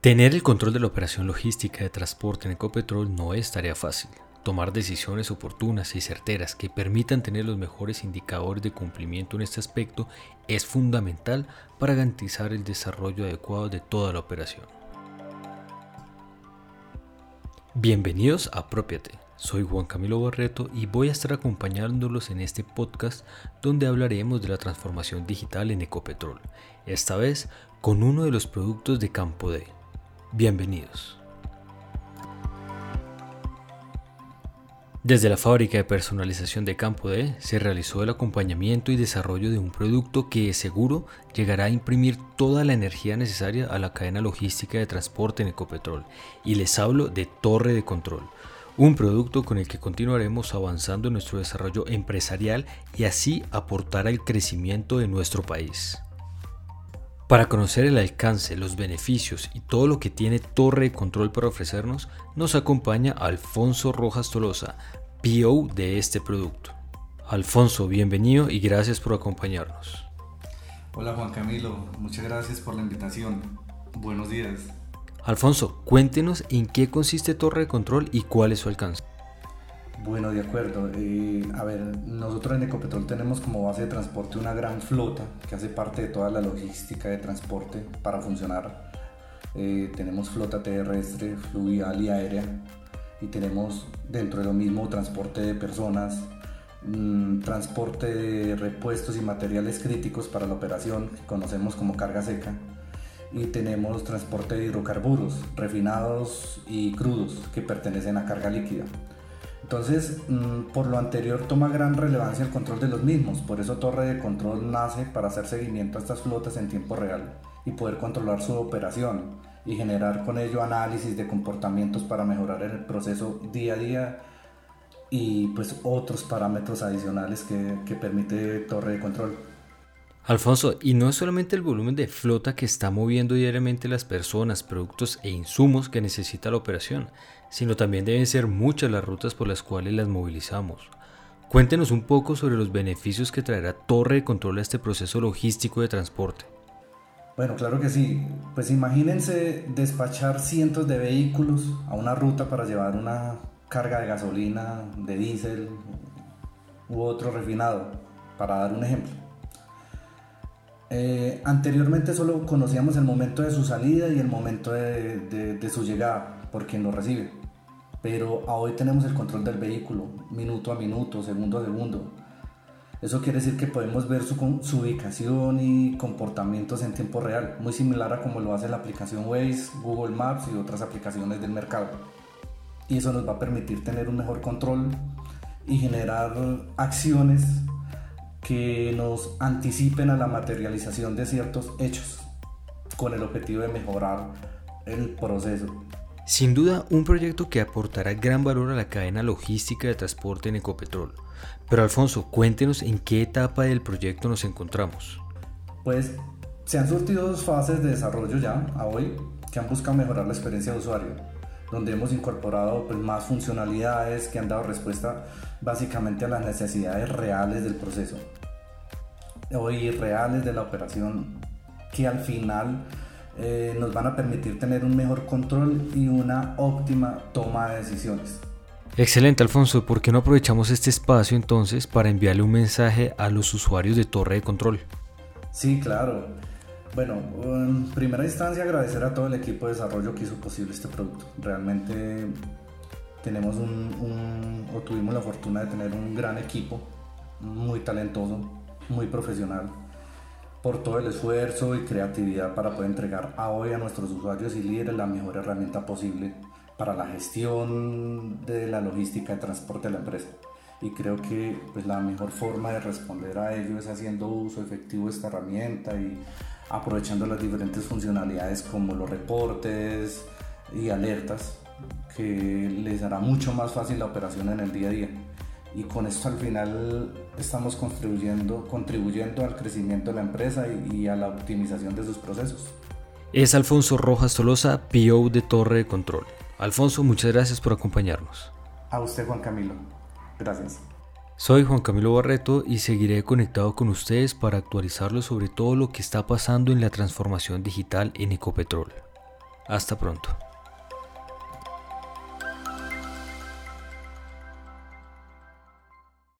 Tener el control de la operación logística de transporte en Ecopetrol no es tarea fácil. Tomar decisiones oportunas y certeras que permitan tener los mejores indicadores de cumplimiento en este aspecto es fundamental para garantizar el desarrollo adecuado de toda la operación. Bienvenidos a Propiate. Soy Juan Camilo Barreto y voy a estar acompañándolos en este podcast donde hablaremos de la transformación digital en Ecopetrol, esta vez con uno de los productos de Campo D Bienvenidos. Desde la fábrica de personalización de Campo D se realizó el acompañamiento y desarrollo de un producto que seguro llegará a imprimir toda la energía necesaria a la cadena logística de transporte en Ecopetrol. Y les hablo de Torre de Control, un producto con el que continuaremos avanzando en nuestro desarrollo empresarial y así aportar al crecimiento de nuestro país. Para conocer el alcance, los beneficios y todo lo que tiene Torre de Control para ofrecernos, nos acompaña Alfonso Rojas Tolosa, PO de este producto. Alfonso, bienvenido y gracias por acompañarnos. Hola Juan Camilo, muchas gracias por la invitación. Buenos días. Alfonso, cuéntenos en qué consiste Torre de Control y cuál es su alcance. Bueno, de acuerdo. Eh, a ver, nosotros en Ecopetrol tenemos como base de transporte una gran flota que hace parte de toda la logística de transporte para funcionar. Eh, tenemos flota terrestre, fluvial y aérea y tenemos dentro de lo mismo transporte de personas, mm, transporte de repuestos y materiales críticos para la operación que conocemos como carga seca y tenemos transporte de hidrocarburos refinados y crudos que pertenecen a carga líquida. Entonces, mm, por lo anterior toma gran relevancia el control de los mismos, por eso Torre de Control nace para hacer seguimiento a estas flotas en tiempo real y poder controlar su operación y generar con ello análisis de comportamientos para mejorar el proceso día a día y pues otros parámetros adicionales que, que permite Torre de Control. Alfonso, y no es solamente el volumen de flota que está moviendo diariamente las personas, productos e insumos que necesita la operación, sino también deben ser muchas las rutas por las cuales las movilizamos. Cuéntenos un poco sobre los beneficios que traerá Torre de Control a este proceso logístico de transporte. Bueno, claro que sí. Pues imagínense despachar cientos de vehículos a una ruta para llevar una carga de gasolina, de diésel u otro refinado, para dar un ejemplo. Eh, anteriormente solo conocíamos el momento de su salida y el momento de, su llegada por quien lo recibe pero hoy tenemos el control del vehículo, minuto a minuto, segundo a segundo. Eso quiere decir que podemos ver su, su, ubicación y comportamientos en tiempo real, muy similar a como lo hace la aplicación Waze, Google Maps y otras aplicaciones del mercado. Y eso nos va a permitir tener un mejor control y generar acciones que nos anticipen a la materialización de ciertos hechos con el objetivo de mejorar el proceso. Sin duda, un proyecto que aportará gran valor a la cadena logística de transporte en Ecopetrol. Pero Alfonso, cuéntenos en qué etapa del proyecto nos encontramos. Pues se han surtido dos fases de desarrollo ya a hoy que han buscado mejorar la experiencia de usuario, donde hemos incorporado pues, más funcionalidades que han dado respuesta básicamente a las necesidades reales del proceso, hoy reales de la operación, que al final eh, nos van a permitir tener un mejor control y una óptima toma de decisiones. Excelente Alfonso, ¿por qué no aprovechamos este espacio entonces para enviarle un mensaje a los usuarios de Torre de Control? Sí, claro. Bueno, en primera instancia agradecer a todo el equipo de desarrollo que hizo posible este producto. Realmente tenemos un, o tuvimos la fortuna de tener un gran equipo, muy talentoso, muy profesional por todo el esfuerzo y creatividad para poder entregar a hoy a nuestros usuarios y líderes la mejor herramienta posible para la gestión de la logística de transporte de la empresa. Y creo que pues, la mejor forma de responder a ello es haciendo uso efectivo de esta herramienta y aprovechando las diferentes funcionalidades como los reportes y alertas que les hará mucho más fácil la operación en el día a día y con esto al final estamos contribuyendo, contribuyendo al crecimiento de la empresa y, a la optimización de sus procesos. Es Alfonso Rojas Tolosa, PO de Torre de Control. Alfonso, muchas gracias por acompañarnos. A usted, Juan Camilo. Gracias. Soy Juan Camilo Barreto y seguiré conectado con ustedes para actualizarlos sobre todo lo que está pasando en la transformación digital en Ecopetrol. Hasta pronto.